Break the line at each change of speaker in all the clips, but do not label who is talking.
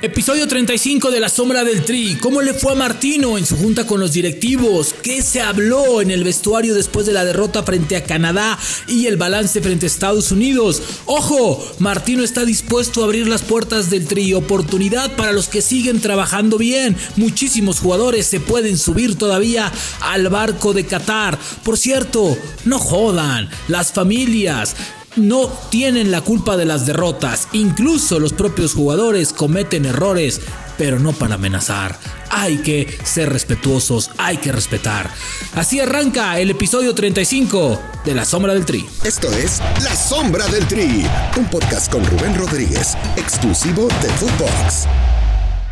Episodio 35 de La Sombra del Tri. ¿Cómo le fue a Martino en su junta con los directivos? ¿Qué se habló en el vestuario después de la derrota frente a Canadá y el balance frente a Estados Unidos? Ojo, Martino está dispuesto a abrir las puertas del Tri. Oportunidad para los que siguen trabajando bien. Muchísimos jugadores se pueden subir todavía al barco de Qatar. Por cierto, no jodan. Las familias, no tienen la culpa de las derrotas. Incluso los propios jugadores cometen errores, pero no para amenazar. Hay que ser respetuosos, hay que respetar. Así arranca el episodio 35 de La Sombra del Tri.
Esto es La Sombra del Tri, un podcast con Rubén Rodríguez, exclusivo de Footbox.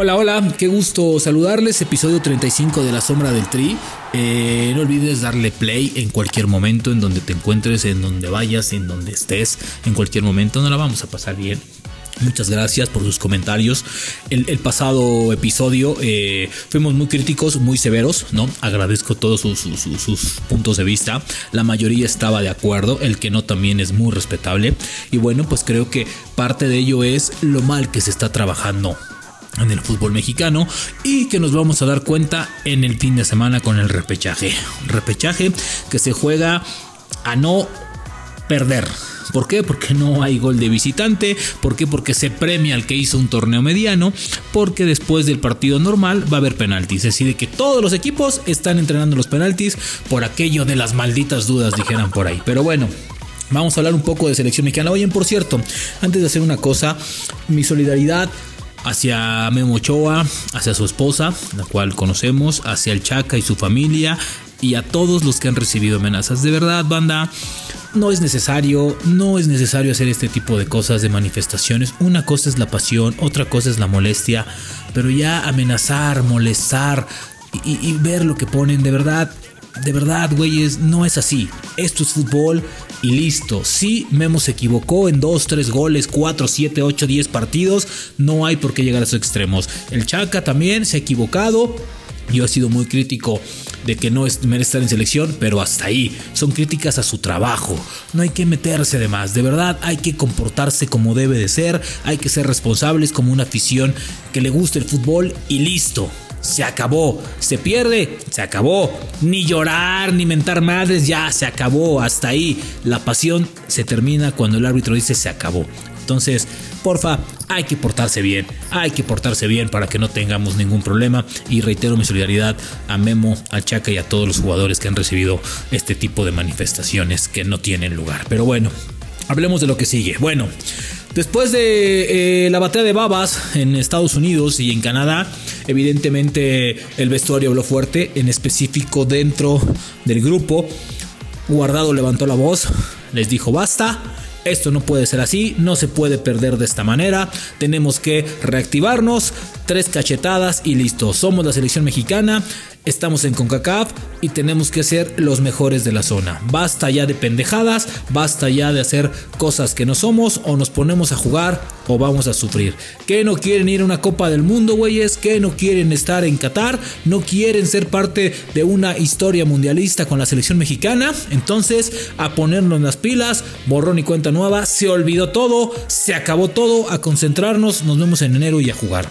Hola, hola, qué gusto saludarles. Episodio 35 de La Sombra del Tri. Eh, no olvides darle play en cualquier momento, en donde te encuentres, en donde vayas, en donde estés, en cualquier momento. No la vamos a pasar bien. Muchas gracias por sus comentarios. El, pasado episodio eh, fuimos muy críticos, muy severos, ¿no? Agradezco todos sus, sus, puntos de vista. La mayoría estaba de acuerdo, el que no también es muy respetable. Y bueno, pues creo que parte de ello es lo mal que se está trabajando en el fútbol mexicano y que nos vamos a dar cuenta en el fin de semana con el repechaje. Repechaje que se juega a no perder. ¿Por qué? Porque no hay gol de visitante. ¿Por qué? Porque se premia al que hizo un torneo mediano. Porque después del partido normal va a haber penaltis. Es decir, que todos los equipos están entrenando los penaltis por aquello de las malditas dudas, dijeran por ahí. Pero bueno, Vamos a hablar un poco de selección mexicana. Oye, por cierto, antes de hacer una cosa, mi solidaridad hacia Memo Ochoa, hacia su esposa, la cual conocemos, hacia el Chaca y su familia y a todos los que han recibido amenazas. De verdad, banda, no es necesario, no es necesario hacer este tipo de cosas, de manifestaciones. Una cosa es la pasión, otra cosa es la molestia, pero ya amenazar, molestar y, y ver lo que ponen, de verdad, de verdad, güeyes, no es así. Esto es fútbol y listo. Si Memo se equivocó en 2, 3 goles, 4, 7, 8, 10 partidos. No hay por qué llegar a esos extremos. El Chaca también se ha equivocado. Yo he sido muy crítico de que no es, merece estar en selección, pero hasta ahí. Son críticas a su trabajo. No hay que meterse de más. De verdad, hay que comportarse como debe de ser. Hay que ser responsables como una afición que le guste el fútbol y listo se acabó. Se pierde, se acabó. Ni llorar, ni mentar madres, ya se acabó. Hasta ahí. La pasión se termina cuando el árbitro dice se acabó. Entonces, porfa, hay que portarse bien, hay que portarse bien para que no tengamos ningún problema. Y reitero mi solidaridad a Memo, a Chaca y a todos los jugadores que han recibido este tipo de manifestaciones que no tienen lugar. Pero bueno, hablemos de lo que sigue. Bueno, Después de eh, la batalla de babas en Estados Unidos y en Canadá, evidentemente el vestuario habló fuerte, en específico dentro del grupo. Guardado levantó la voz, les dijo basta. Esto no puede ser así, no se puede perder de esta manera. Tenemos que reactivarnos, tres cachetadas y listo. Somos la selección mexicana, estamos en CONCACAF y tenemos que ser los mejores de la zona. Basta ya de pendejadas, basta ya de hacer cosas que no somos o nos ponemos a jugar o vamos a sufrir. Que no quieren ir a una Copa del Mundo, güeyes, que no quieren estar en Qatar, no quieren ser parte de una historia mundialista con la selección mexicana. Entonces, a ponernos las pilas, borrón y cuenta nueva, se olvidó todo, se acabó todo, a concentrarnos, nos vemos en enero y a jugar.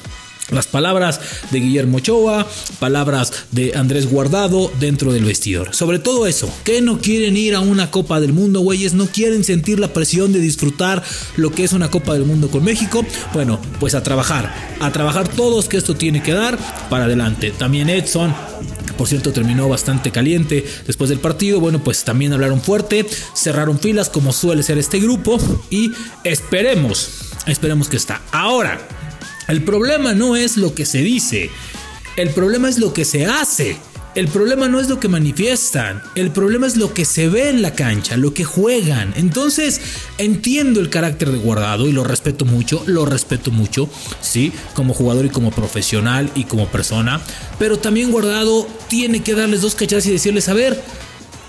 Las palabras de Guillermo Ochoa, palabras de Andrés Guardado dentro del vestidor. Sobre todo eso, que no quieren ir a una Copa del Mundo, güeyes, no quieren sentir la presión de disfrutar lo que es una Copa del Mundo con México. Bueno, pues a trabajar, a trabajar todos que esto tiene que dar para adelante. También Edson, por cierto terminó bastante caliente después del partido. Bueno, pues también hablaron fuerte, cerraron filas como suele ser este grupo y esperemos, esperemos que está. Ahora, el problema no es lo que se dice, el problema es lo que se hace. El problema no es lo que manifiestan, el problema es lo que se ve en la cancha, lo que juegan. Entonces, entiendo el carácter de Guardado y lo respeto mucho, lo respeto mucho, sí, como jugador y como profesional y como persona, pero también Guardado tiene que darles dos cachadas y decirles, a ver,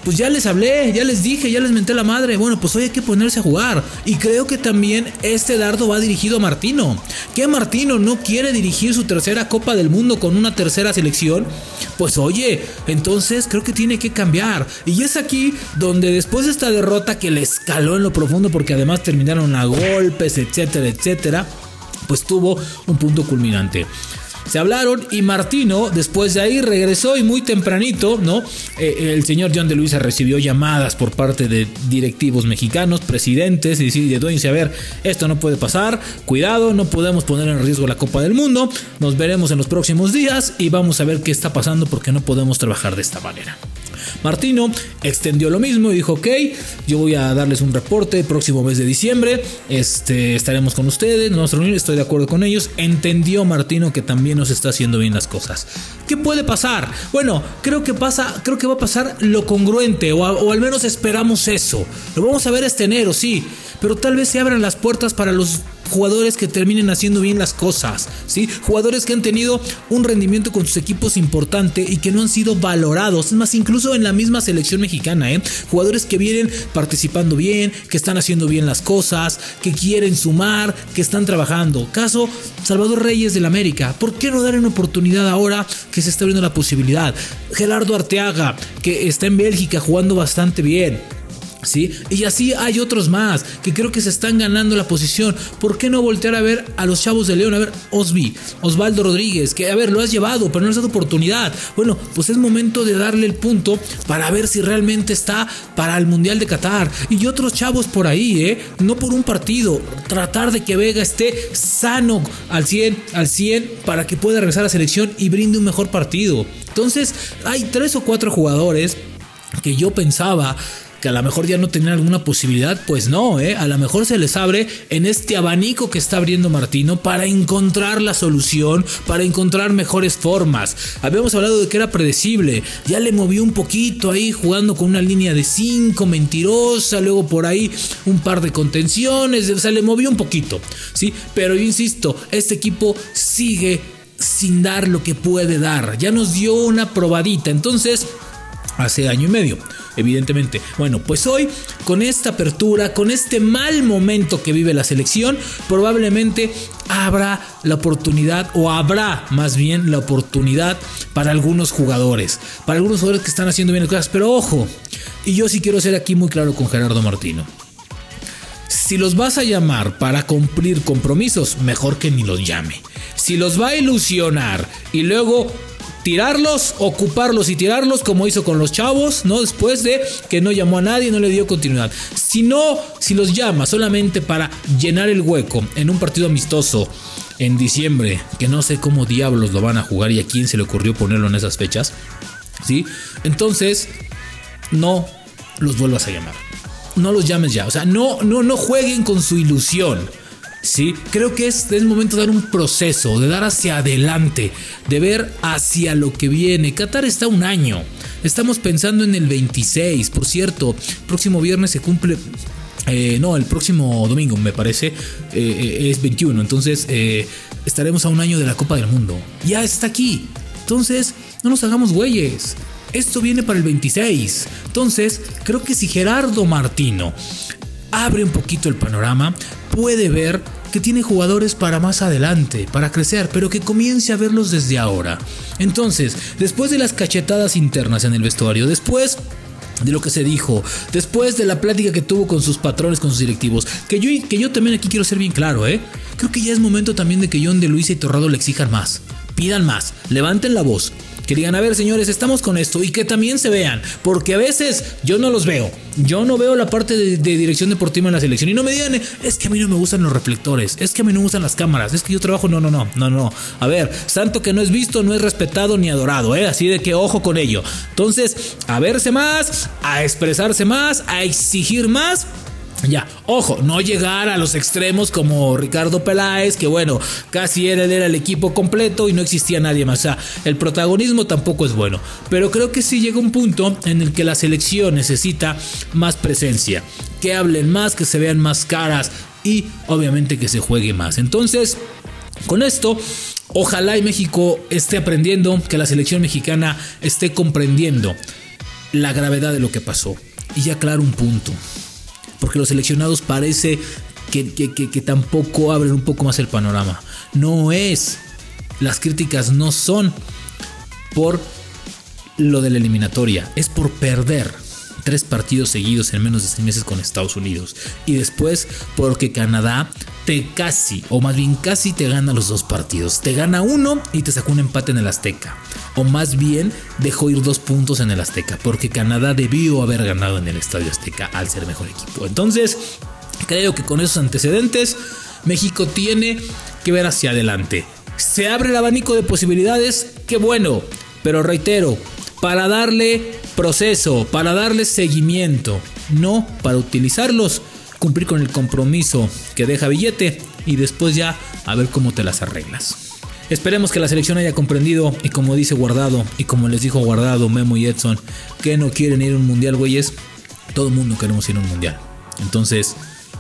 pues ya les hablé, ya les dije, ya les menté la madre. Bueno, pues hoy hay que ponerse a jugar. Y creo que también este dardo va dirigido a Martino. Que Martino no quiere dirigir su tercera Copa del Mundo con una tercera selección. Pues oye, entonces creo que tiene que cambiar. Y es aquí donde después de esta derrota que le escaló en lo profundo porque además terminaron a golpes, etcétera, etcétera pues tuvo un punto culminante. Se hablaron y Martino después de ahí regresó y muy tempranito, ¿no? Eh, el señor John de Luisa recibió llamadas por parte de directivos mexicanos, presidentes, y de a ver, esto no puede pasar, cuidado, no podemos poner en riesgo la Copa del Mundo, nos veremos en los próximos días y vamos a ver qué está pasando porque no podemos trabajar de esta manera. Martino extendió lo mismo y dijo, ok, yo voy a darles un reporte el próximo mes de diciembre, este, estaremos con ustedes, nos vamos a reunir, estoy de acuerdo con ellos. Entendió Martino que también nos está haciendo bien las cosas. ¿Qué puede pasar? Bueno, creo que pasa, creo que va a pasar lo congruente, o, o al menos esperamos eso. Lo vamos a ver este enero, sí, pero tal vez se abran las puertas para los jugadores que terminen haciendo bien las cosas, ¿sí? Jugadores que han tenido un rendimiento con sus equipos importante y que no han sido valorados, es más, incluso en la misma selección mexicana, ¿eh? Jugadores que vienen participando bien, que están haciendo bien las cosas, que quieren sumar, que están trabajando. Caso Salvador Reyes del América, ¿por qué no dar una oportunidad ahora que se está abriendo la posibilidad? Gerardo Arteaga, que está en Bélgica jugando bastante bien. ¿Sí? Y así hay otros más que creo que se están ganando la posición. ¿Por qué no voltear a ver a los chavos de León? A ver, Osby, Osvaldo Rodríguez, que a ver, lo has llevado, pero no has dado oportunidad. Bueno, pues es momento de darle el punto para ver si realmente está para el Mundial de Qatar. Y otros chavos por ahí, ¿eh? No por un partido. Tratar de que Vega esté sano al 100, al 100, para que pueda regresar a la selección y brinde un mejor partido. Entonces, hay tres o cuatro jugadores que yo pensaba que a lo mejor ya no tenían alguna posibilidad, pues no, ¿eh? a lo mejor se les abre en este abanico que está abriendo Martino para encontrar la solución, para encontrar mejores formas. Habíamos hablado de que era predecible, ya le movió un poquito ahí jugando con una línea de 5 mentirosa, luego por ahí un par de contenciones, o sea, le movió un poquito, ¿sí? Pero yo insisto, este equipo sigue sin dar lo que puede dar, ya nos dio una probadita, entonces, hace año y medio evidentemente. Bueno, pues hoy, con esta apertura, con este mal momento que vive la selección, probablemente habrá la oportunidad, o habrá más bien la oportunidad para algunos jugadores, para algunos jugadores que están haciendo bien las cosas. Pero ojo, y yo sí quiero ser aquí muy claro con Gerardo Martino. Si los vas a llamar para cumplir compromisos, mejor que ni los llame. Si los va a ilusionar y luego tirarlos, ocuparlos y tirarlos como hizo con los chavos, ¿no? Después de que no llamó a nadie, no le dio continuidad. Si no, si los llama solamente para llenar el hueco en un partido amistoso en diciembre, que no sé cómo diablos lo van a jugar y a quién se le ocurrió ponerlo en esas fechas, ¿sí? Entonces, no los vuelvas a llamar. No los llames ya, o sea, no, no, no jueguen con su ilusión. ¿Sí? Creo que es, el momento de dar un proceso, de dar hacia adelante, de ver hacia lo que viene. Qatar está un año. Estamos pensando en el 26, por cierto. Próximo viernes se cumple eh, no, el próximo domingo me parece eh, eh, es 21. Entonces estaremos a un año de la Copa del Mundo. Ya está aquí. Entonces no nos hagamos güeyes. Esto viene para el 26. Entonces creo que si Gerardo Martino abre un poquito el panorama, puede ver que tiene jugadores para más adelante, para crecer, pero que comience a verlos desde ahora. Entonces, después de las cachetadas internas en el vestuario, después de lo que se dijo, después de la plática que tuvo con sus patrones, con sus directivos, que yo, que yo también aquí quiero ser bien claro, ¿eh? Creo que ya es momento también de que John de Luisa y Torrado le exijan más, pidan más, levanten la voz, que a ver señores, estamos con esto y que también se vean, porque a veces yo no los veo, yo no veo la parte de, dirección deportiva en la selección y no me digan, es que a mí no me gustan los reflectores, es que a mí no me gustan las cámaras, es que yo trabajo, no, no, no, no, no, a ver, santo que no es visto, no es respetado ni adorado, ¿eh? así de que ojo con ello. Entonces, a verse más, a expresarse más, a exigir más ya, ojo, no llegar a los extremos como Ricardo Peláez, que bueno, casi era el equipo completo y no existía nadie más. O sea, el protagonismo tampoco es bueno. Pero creo que sí llega un punto en el que la selección necesita más presencia. Que hablen más, que se vean más caras y obviamente que se juegue más. Entonces, con esto, ojalá y México esté aprendiendo, que la selección mexicana esté comprendiendo la gravedad de lo que pasó. Y ya claro un punto porque los seleccionados parece que, tampoco abren un poco más el panorama. No es, las críticas no son por lo de la eliminatoria, es por perder tres partidos seguidos en menos de seis meses con Estados Unidos. Y después porque Canadá te casi, o más bien casi te gana los dos partidos. Te gana uno y te sacó un empate en el Azteca. O más bien dejó ir dos puntos en el Azteca, porque Canadá debió haber ganado en el Estadio Azteca al ser mejor equipo. Entonces, creo que con esos antecedentes, México tiene que ver hacia adelante. Se abre el abanico de posibilidades, qué bueno, pero reitero, para darle proceso, para darle seguimiento, no para utilizarlos cumplir con el compromiso que deja billete y después ya a ver cómo te las arreglas. Esperemos que la selección haya comprendido y como dice Guardado y como les dijo Guardado, Memo y Edson, que no quieren ir a un mundial, güeyes. Todo el mundo queremos ir a un mundial. Entonces,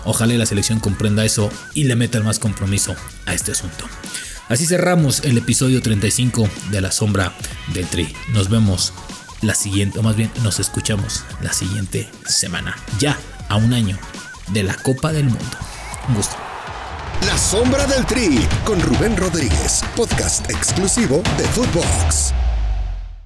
ojalá la selección comprenda eso y le metan más compromiso a este asunto. Así cerramos el episodio 35 de La Sombra del Tri. Nos vemos la siguiente, o más bien nos escuchamos la siguiente semana. Ya a un año de la Copa del Mundo. Un gusto.
La sombra del Tri con Rubén Rodríguez, podcast exclusivo de Footbox.